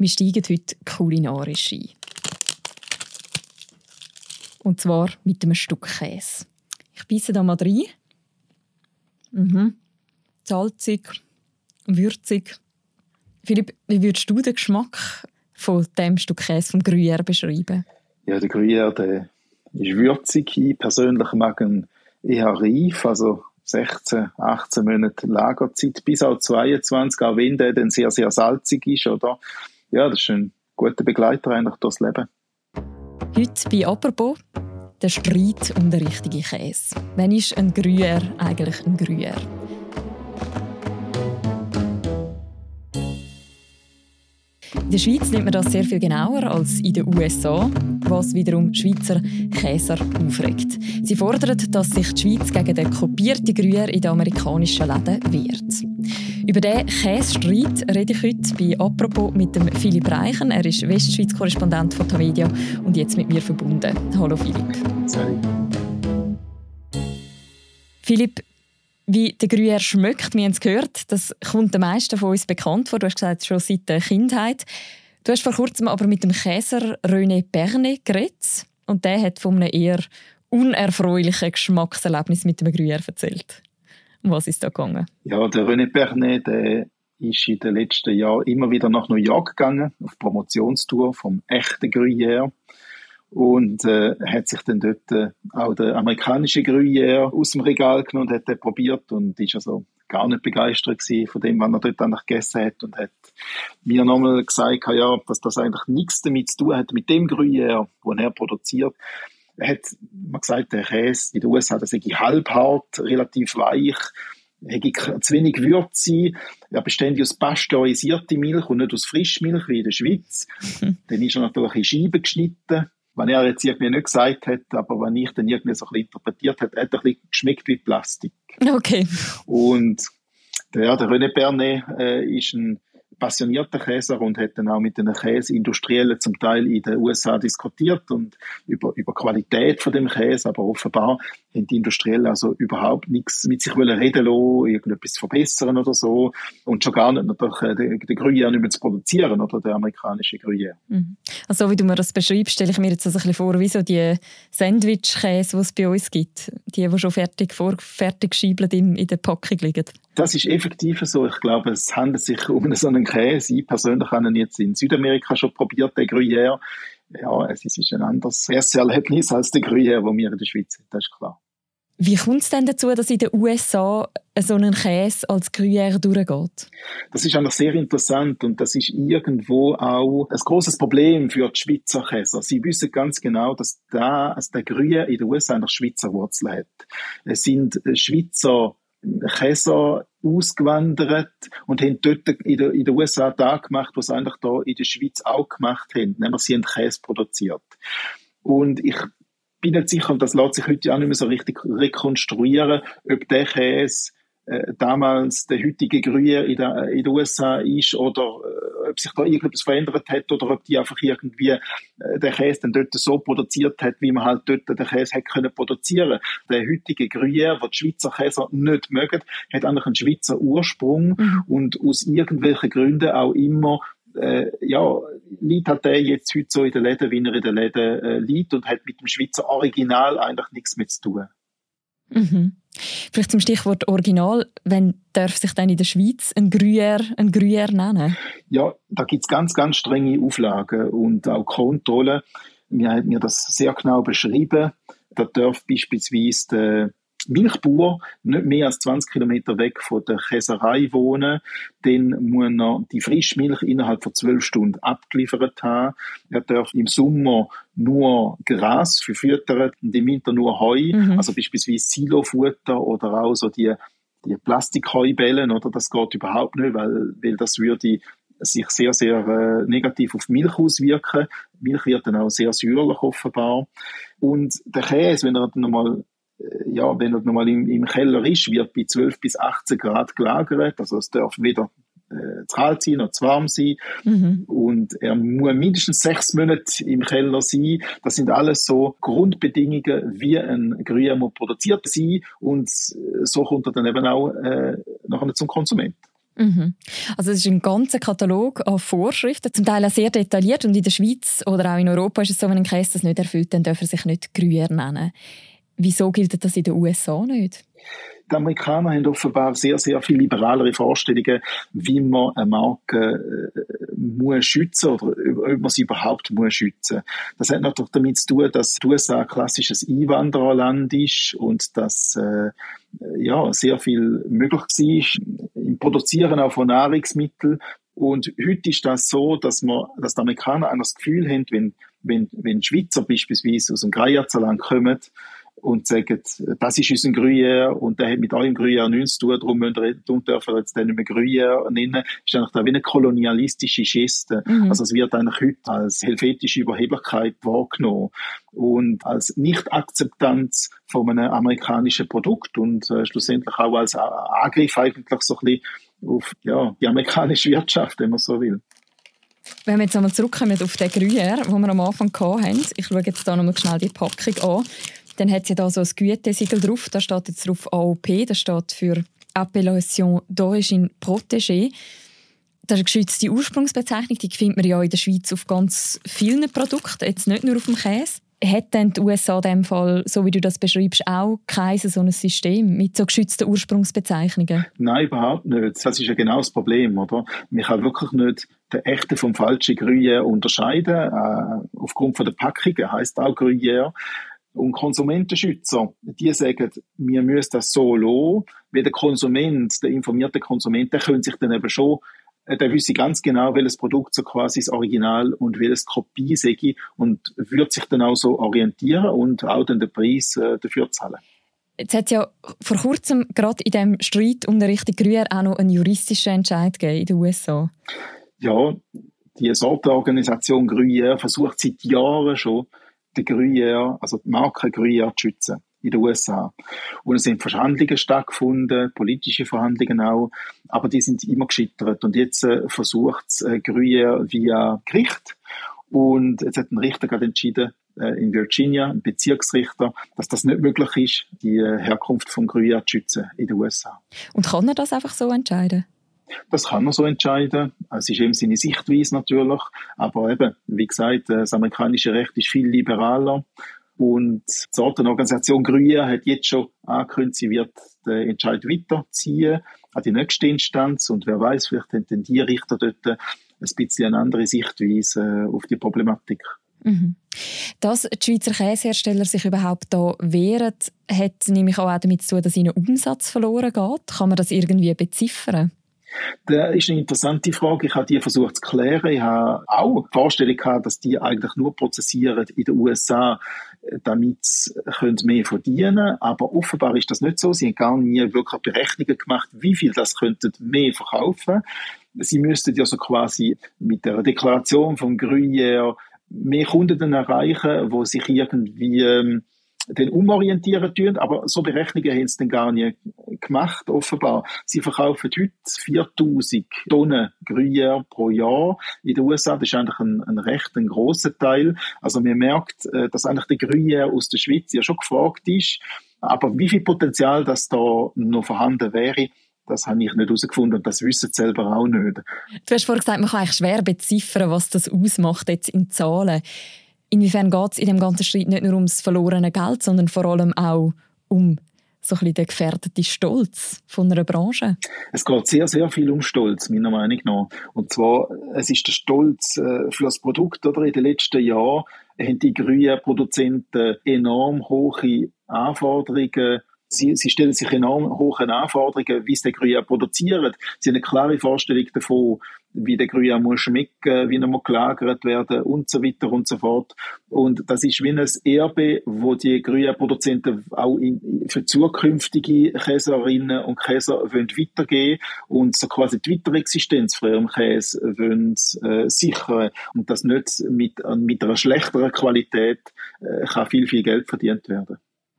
Wir steigen heute kulinarisch ein. Und zwar mit einem Stück Käse. Ich beiße da mal rein. Mhm. Salzig, würzig. Philipp, wie würdest du den Geschmack von dem Stück Käse vom Gruyère beschreiben? Ja, der Gruyère, der ist würzig. Ich persönlich mag ihn eher reif, also 16, 18 Monate Lagerzeit, bis auch 22, auch wenn der dann sehr, sehr salzig ist, oder? Ja, das ist ein guter Begleiter eigentlich durchs Leben. Heute bei «Apropos» der Streit um den richtigen Käse. Wann ist ein Gruyère eigentlich ein Gruyère? In der Schweiz nimmt man das sehr viel genauer als in den USA, was wiederum Schweizer Käser aufregt. Sie fordern, dass sich die Schweiz gegen den kopierten Gruyère in den amerikanischen Läden wehrt. Über diesen Käsestreit rede ich heute bei «Apropos» mit dem Philipp Reichen. Er ist Westschweiz-Korrespondent von Tamedia und jetzt mit mir verbunden. Hallo Philipp. Salut. Philipp, wie der Gruyère schmeckt, wir haben es gehört, das kommt den meisten von uns bekannt vor. Du hast gesagt, schon seit der Kindheit. Du hast vor kurzem aber mit dem Käser René Bernet geredet und der hat von einem eher unerfreulichen Geschmackserlebnis mit dem Gruyère erzählt. Was ist da gegangen? Ja, der René Bernet, der ist in den letzten Jahren immer wieder nach New York gegangen, auf Promotionstour vom echten Gruyère und äh, hat sich dann dort äh, auch der amerikanische Gruyère aus dem Regal genommen und hat den probiert und ist also gar nicht begeistert von dem, was er dort eigentlich gegessen hat und hat mir nochmal gesagt, ja, dass das eigentlich nichts damit zu tun hat mit dem Gruyère, den er produziert. Hat man gesagt, der Käse in den USA, das sei halbhart, relativ weich, hätte zu wenig Würze, er besteht aus pasteurisierter Milch und nicht aus Frischmilch wie in der Schweiz. Dann ist er natürlich in Scheiben geschnitten wenn er jetzt irgendwie nicht gesagt hat, aber wenn ich dann irgendwie so ein bisschen interpretiert hat, hat er ein bisschen geschmeckt wie Plastik. Okay. Und der, der René Bernet äh, ist ein passionierter Käser und hat dann auch mit den Käseindustriellen zum Teil in den USA diskutiert und über, über Qualität von dem Käse, aber offenbar haben die Industriellen also überhaupt nichts mit sich wollen reden lassen, irgendetwas verbessern oder so und schon gar nicht natürlich äh, den, den Gruyère nicht mehr zu produzieren oder der amerikanische Gruyère. Mhm. Also wie du mir das beschreibst, stelle ich mir jetzt also ein bisschen vor, wie so die Sandwich-Käse, die es bei uns gibt, die, die schon fertig, vor, fertig in, in der Packung liegen. Das ist effektiv so. Ich glaube, es handelt sich um so einen Käse. Ich persönlich habe ihn jetzt in Südamerika schon probiert, den Gruyère. Ja, es ist ein anderes Erlebnis als der Gruyère, den wir in der Schweiz haben, das ist klar. Wie kommt es denn dazu, dass in den USA so ein Käse als Gruyère durchgeht? Das ist eigentlich sehr interessant und das ist irgendwo auch ein großes Problem für die Schweizer Käser. Sie wissen ganz genau, dass, der, also der Gruyère in den USA eine Schweizer Wurzel hat. Es sind Schweizer Käser ausgewandert und haben dort in den, in den USA da gemacht, was sie eigentlich da in der Schweiz auch gemacht haben. Nämlich sie haben Käse produziert. Und ich bin nicht sicher, und das lässt sich heute auch nicht mehr so richtig rekonstruieren, ob der Käse damals der heutige Gruyère in, der, in den USA ist oder äh, ob sich da irgendetwas verändert hat oder ob die einfach irgendwie äh, den Käse dann dort so produziert hat, wie man halt dort den Käse hätte können produzieren. Der heutige Gruyère, den die Schweizer Käser nicht mögen, hat eigentlich einen Schweizer Ursprung mhm. und aus irgendwelchen Gründen auch immer äh, ja, liegt halt der jetzt heute so in den Läden, wie er in den Läden äh, liegt und hat mit dem Schweizer Original eigentlich nichts mehr zu tun. Mhm. Vielleicht zum Stichwort Original, wenn darf sich dann in der Schweiz ein Gruyère, ein Gruyère nennen? Ja, da gibt es ganz, ganz strenge Auflagen und auch Kontrollen. Wir haben mir das sehr genau beschrieben. Da darf beispielsweise der Milchbauer nicht mehr als 20 Kilometer weg von der Käserei wohnen, dann muss er die Frischmilch innerhalb von zwölf Stunden abgeliefert haben. Er darf im Sommer nur Gras verfüttern und im Winter nur Heu, mhm. also beispielsweise Silofutter oder auch so die, die Plastikheubellen, oder? Das geht überhaupt nicht, weil, weil das würde sich sehr, sehr äh, negativ auf Milch auswirken. Milch wird dann auch sehr säuerlich offenbar. Und der Käse, wenn er dann nochmal ja, wenn er nochmal im, im Keller ist, wird bei 12 bis 18 Grad gelagert. Also es darf weder äh, zu kalt sein noch zu warm sein. Mhm. Und er muss mindestens sechs Monate im Keller sein. Das sind alles so Grundbedingungen, wie ein Gruyère produziert sein. Und so kommt er dann eben auch äh, nachher zum Konsument. Mhm. Also es ist ein ganzer Katalog an Vorschriften, zum Teil auch sehr detailliert und in der Schweiz oder auch in Europa ist es so, wenn ein Käse das nicht erfüllt, dann darf er sich nicht Gruyère nennen. Wieso gilt das in den USA nicht? die Amerikaner haben offenbar sehr, sehr viel liberalere Vorstellungen, wie man eine Marke äh, muss schützen oder ob man sie überhaupt muss schützen. Das hat natürlich damit zu tun, dass die USA ein klassisches Einwandererland ist und dass äh, ja, sehr viel möglich war im Produzieren auch von Nahrungsmitteln. Und heute ist das so, dass man, dass die Amerikaner das Gefühl haben, wenn, wenn, wenn Schweizer beispielsweise aus dem Greyerzaland kommen, und sagen, das ist unser Gruyère und der hat mit eurem Gruyère nichts zu tun, darum müssen wir, dürfen wir jetzt den nicht mehr Gruyère nennen, ist eigentlich da wie eine kolonialistische Geste. Mhm. Also es wird eigentlich heute als helvetische Überheblichkeit wahrgenommen und als Nicht-Akzeptanz von einem amerikanischen Produkt und äh, schlussendlich auch als Angriff eigentlich so ein bisschen auf ja, die amerikanische Wirtschaft, wenn man so will. Wenn wir jetzt einmal zurückkommen auf den Gruyère, den wir am Anfang hatten, ich schaue jetzt da nochmal schnell die Packung an, dann hat sie da so ein Gütesiegel drauf, da steht jetzt drauf AOP, das steht für Appellation d'origine protégée. Das ist eine geschützte Ursprungsbezeichnung, die findet man ja in der Schweiz auf ganz vielen Produkten, jetzt nicht nur auf dem Käse. Hat denn die USA in dem Fall, so wie du das beschreibst, auch kein so ein System mit so geschützten Ursprungsbezeichnungen? Nein, überhaupt nicht. Das ist ja genau das Problem, oder? Man kann wirklich nicht den echten vom falschen Gruyère unterscheiden. Äh, aufgrund von der Packung heißt auch Gruyère. Und Konsumentenschützer, die sagen, wir müssen das so lassen, weil der Konsument, der informierte Konsument, der könnte sich dann eben schon äh, der wüsste ganz genau, welches Produkt so quasi das Original und welches Kopie sei und würde sich dann auch so orientieren und auch dann den Preis äh, dafür zahlen. Jetzt hat ja vor kurzem gerade in dem Streit um den richtigen Gruyère auch noch einen juristischen Entscheid gegeben in den USA. Ja, die Sortenorganisation Gruyère versucht seit Jahren schon, die Gruyère, also die Marke Gruyère zu schützen in den USA. Und es sind Verhandlungen stattgefunden, politische Verhandlungen auch, aber die sind immer gescheitert. Und jetzt äh, versucht äh, Gruyère via Gericht. Und jetzt hat ein Richter gerade entschieden, äh, in Virginia, ein Bezirksrichter, dass das nicht möglich ist, die äh, Herkunft von Gruyère zu schützen in den USA. Und kann er das einfach so entscheiden? Das kann man so entscheiden. Es ist eben seine Sichtweise natürlich. Aber eben, wie gesagt, das amerikanische Recht ist viel liberaler. Und die Sortenorganisation Gruyère hat jetzt schon angekündigt, sie wird den Entscheid weiterziehen an die nächste Instanz. Und wer weiß, vielleicht haben die Richter dort ein bisschen eine andere Sichtweise auf die Problematik. Mhm. Dass die Schweizer Käsehersteller sich überhaupt da wehren, hat nämlich auch damit zu tun, dass ihnen Umsatz verloren geht. Kann man das irgendwie beziffern? Das ist eine interessante Frage. Ich habe die versucht zu klären. Ich habe auch die Vorstellung gehabt, dass die eigentlich nur prozessieren in den USA, damit sie mehr verdienen können. Aber offenbar ist das nicht so. Sie haben gar nie wirklich Berechnungen gemacht, wie viel das könnten mehr verkaufen. Sie müssten ja so quasi mit der Deklaration von Gruyère mehr Kunden erreichen, wo sich irgendwie ähm, den umorientieren tun, aber so Berechnungen haben sie dann gar nicht gemacht, offenbar. Sie verkaufen heute 4000 Tonnen Gruyère pro Jahr in den USA. Das ist eigentlich ein, ein recht ein grosser Teil. Also man merkt, äh, dass eigentlich der Gruyère aus der Schweiz ja schon gefragt ist. Aber wie viel Potenzial das da noch vorhanden wäre, das habe ich nicht herausgefunden und das wissen sie selber auch nicht. Du hast vorhin gesagt, man kann eigentlich schwer beziffern, was das ausmacht jetzt in Zahlen. Inwiefern geht es in dem ganzen Streit nicht nur ums verlorene Geld, sondern vor allem auch um so ein bisschen den gefährdeten Stolz von einer Branche? Es geht sehr, sehr viel um Stolz, meiner Meinung nach. Und zwar, es ist der Stolz äh, für das Produkt. Oder? In den letzten Jahren haben die grünen Produzenten enorm hohe Anforderungen Sie, sie stellen sich enorm hohe Anforderungen, wie sie den Gruyère produzieren. Sie haben eine klare Vorstellung davon, wie der Gruyère muss schmecken, wie er muss gelagert werden und so weiter und so fort. Und das ist wie ein Erbe, wo die Gruyère-Produzenten auch in, für zukünftige Käserinnen und Käser wollen weitergehen und so quasi die Weiterexistenz von ihrem Käse wollen äh, sichern und das nicht mit, mit einer schlechteren Qualität äh, kann viel, viel Geld verdient werden.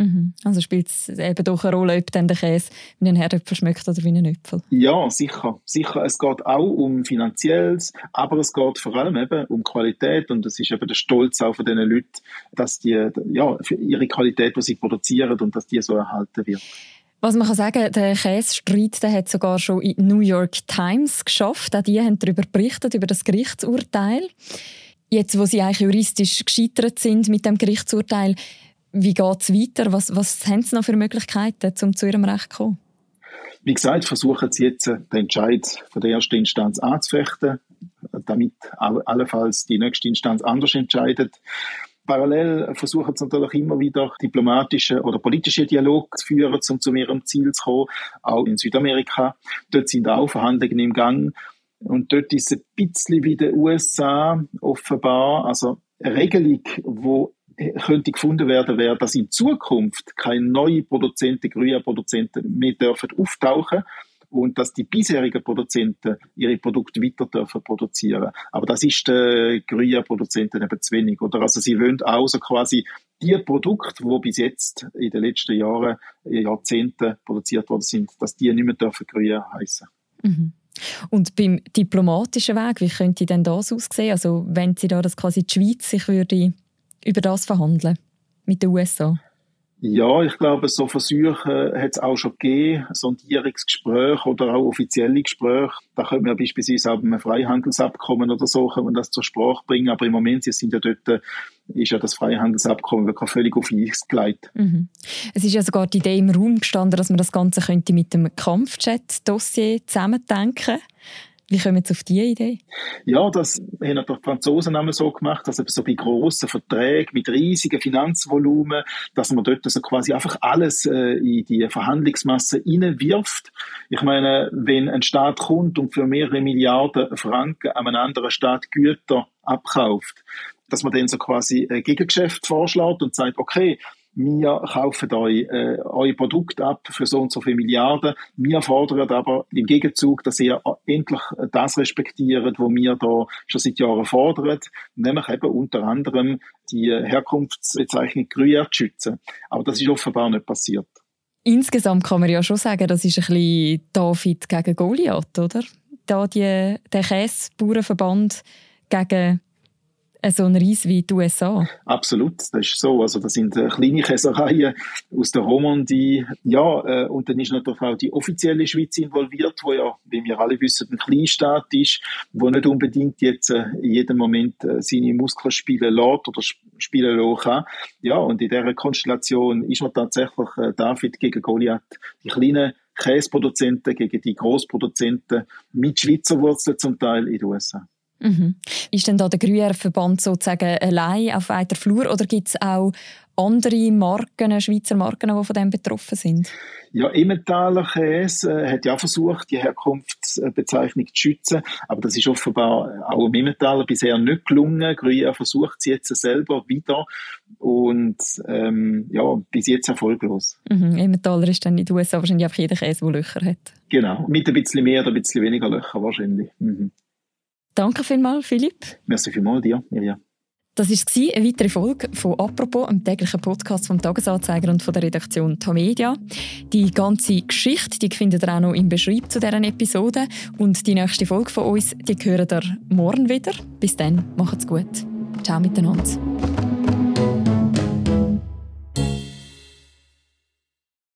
Mhm. Also spielt es eben doch eine Rolle, ob dann der Käse wie ein Herdöpfel schmeckt oder wie ein Äpfel? Ja, sicher. Sicher. Es geht auch um Finanzielles, aber es geht vor allem eben um Qualität und es ist eben der Stolz auch von diesen Leuten, dass die, ja, für ihre Qualität, die sie produzieren und dass die so erhalten wird. Was man kann sagen, der Käsestreit der hat sogar schon in New York Times geschafft. Auch die haben darüber berichtet, über das Gerichtsurteil. Jetzt, wo sie eigentlich juristisch gescheitert sind mit dem Gerichtsurteil, wie geht es weiter? Was, was haben sie noch für Möglichkeiten, um zu ihrem Recht zu kommen? Wie gesagt, versuchen sie jetzt, den Entscheid von der ersten Instanz anzufechten, damit allenfalls die nächste Instanz anders entscheidet. Parallel versuchen sie natürlich immer wieder diplomatische oder politische Dialog zu führen, um zu ihrem Ziel zu kommen. Auch in Südamerika. Dort sind auch Verhandlungen im Gang. Und dort ist ein bisschen wie den USA offenbar, also eine Regelung, wo könnte gefunden werden, wäre, dass in Zukunft keine neuen Produzenten, Grünproduzenten mehr dürfen auftauchen und dass die bisherigen Produzenten ihre Produkte weiter dürfen produzieren. Aber das ist den Grünproduzenten eben zu wenig. Oder? Also sie wollen auch so quasi die Produkte, die bis jetzt in den letzten Jahren, Jahrzehnten produziert worden sind, dass die nicht mehr dürfen Grün heißen. Mhm. Und beim diplomatischen Weg, wie könnte denn das aussehen? Also wenn Sie da das quasi die Schweiz sich würde über das verhandeln mit den USA? Ja, ich glaube, so Versuche hat es auch schon gegeben, Sondierungsgespräche oder auch offizielle Gespräche. Da können wir beispielsweise auch beim Freihandelsabkommen oder so können wir das zur Sprache bringen. Aber im Moment sie sind ja dort, ist ja das Freihandelsabkommen wirklich völlig auf Eis gelegt. Mhm. Es ist ja sogar die Idee im Raum gestanden, dass man das Ganze könnte mit dem Kampfjet-Dossier zusammendenken könnte. Wie kommen Sie auf diese Idee? Ja, das haben die Franzosen einmal so gemacht, dass so bei grossen Verträgen mit riesigen Finanzvolumen, dass man dort also quasi einfach alles äh, in die Verhandlungsmasse hineinwirft. Ich meine, wenn ein Staat kommt und für mehrere Milliarden Franken an einen anderen Staat Güter abkauft, dass man dann so quasi ein Gegengeschäft vorschlägt und sagt, okay, wir kaufen euch äh, euer Produkt ab für so und so viele Milliarden. Wir fordern aber im Gegenzug, dass ihr endlich das respektiert, was wir da schon seit Jahren fordern, nämlich eben unter anderem die Herkunftsbezeichnung Gruyère zu schützen. Aber das ist offenbar nicht passiert. Insgesamt kann man ja schon sagen, das ist ein bisschen David gegen Goliath, oder? Da die, der Käsebauernverband gegen so ein Reis wie die USA. Absolut, das ist so. Also das sind äh, kleine Käsereien aus der Romandie. Ja, äh, und dann ist natürlich auch die offizielle Schweiz involviert, wo ja, wie wir alle wissen, ein Kleinstaat ist, wo nicht unbedingt jetzt äh, in jedem Moment äh, seine Muskeln spielen lässt oder spielen kann. Ja, und in dieser Konstellation ist man tatsächlich äh, David gegen Goliath. Die kleinen Käseproduzenten gegen die Großproduzenten mit Schweizer Wurzeln zum Teil in den USA. Mhm. Ist denn da der Gruyère-Verband sozusagen allein auf weiter Flur oder gibt es auch andere Marken, Schweizer Marken, die von dem betroffen sind? Ja, Emmentaler Käse äh, hat ja versucht, die Herkunftsbezeichnung zu schützen, aber das ist offenbar auch im Emmentaler bisher nicht gelungen. Gruyère versucht es jetzt selber wieder und ähm, ja, bis jetzt erfolglos. Mhm. Emmentaler ist dann in den USA wahrscheinlich einfach jeder Käse, der Löcher hat. Genau, mit ein bisschen mehr oder ein bisschen weniger Löcher wahrscheinlich. Mhm. Danke vielmals, Philipp. Merci vielmals dir, Mirja. Das war eine weitere Folge von «Apropos», einem täglichen Podcast vom Tagesanzeiger und von der Redaktion Tamedia. Die ganze Geschichte die findet ihr auch noch im Beschreib zu deren Episode. Und die nächste Folge von uns, die hören ihr morgen wieder. Bis dann, macht's gut. Ciao miteinander.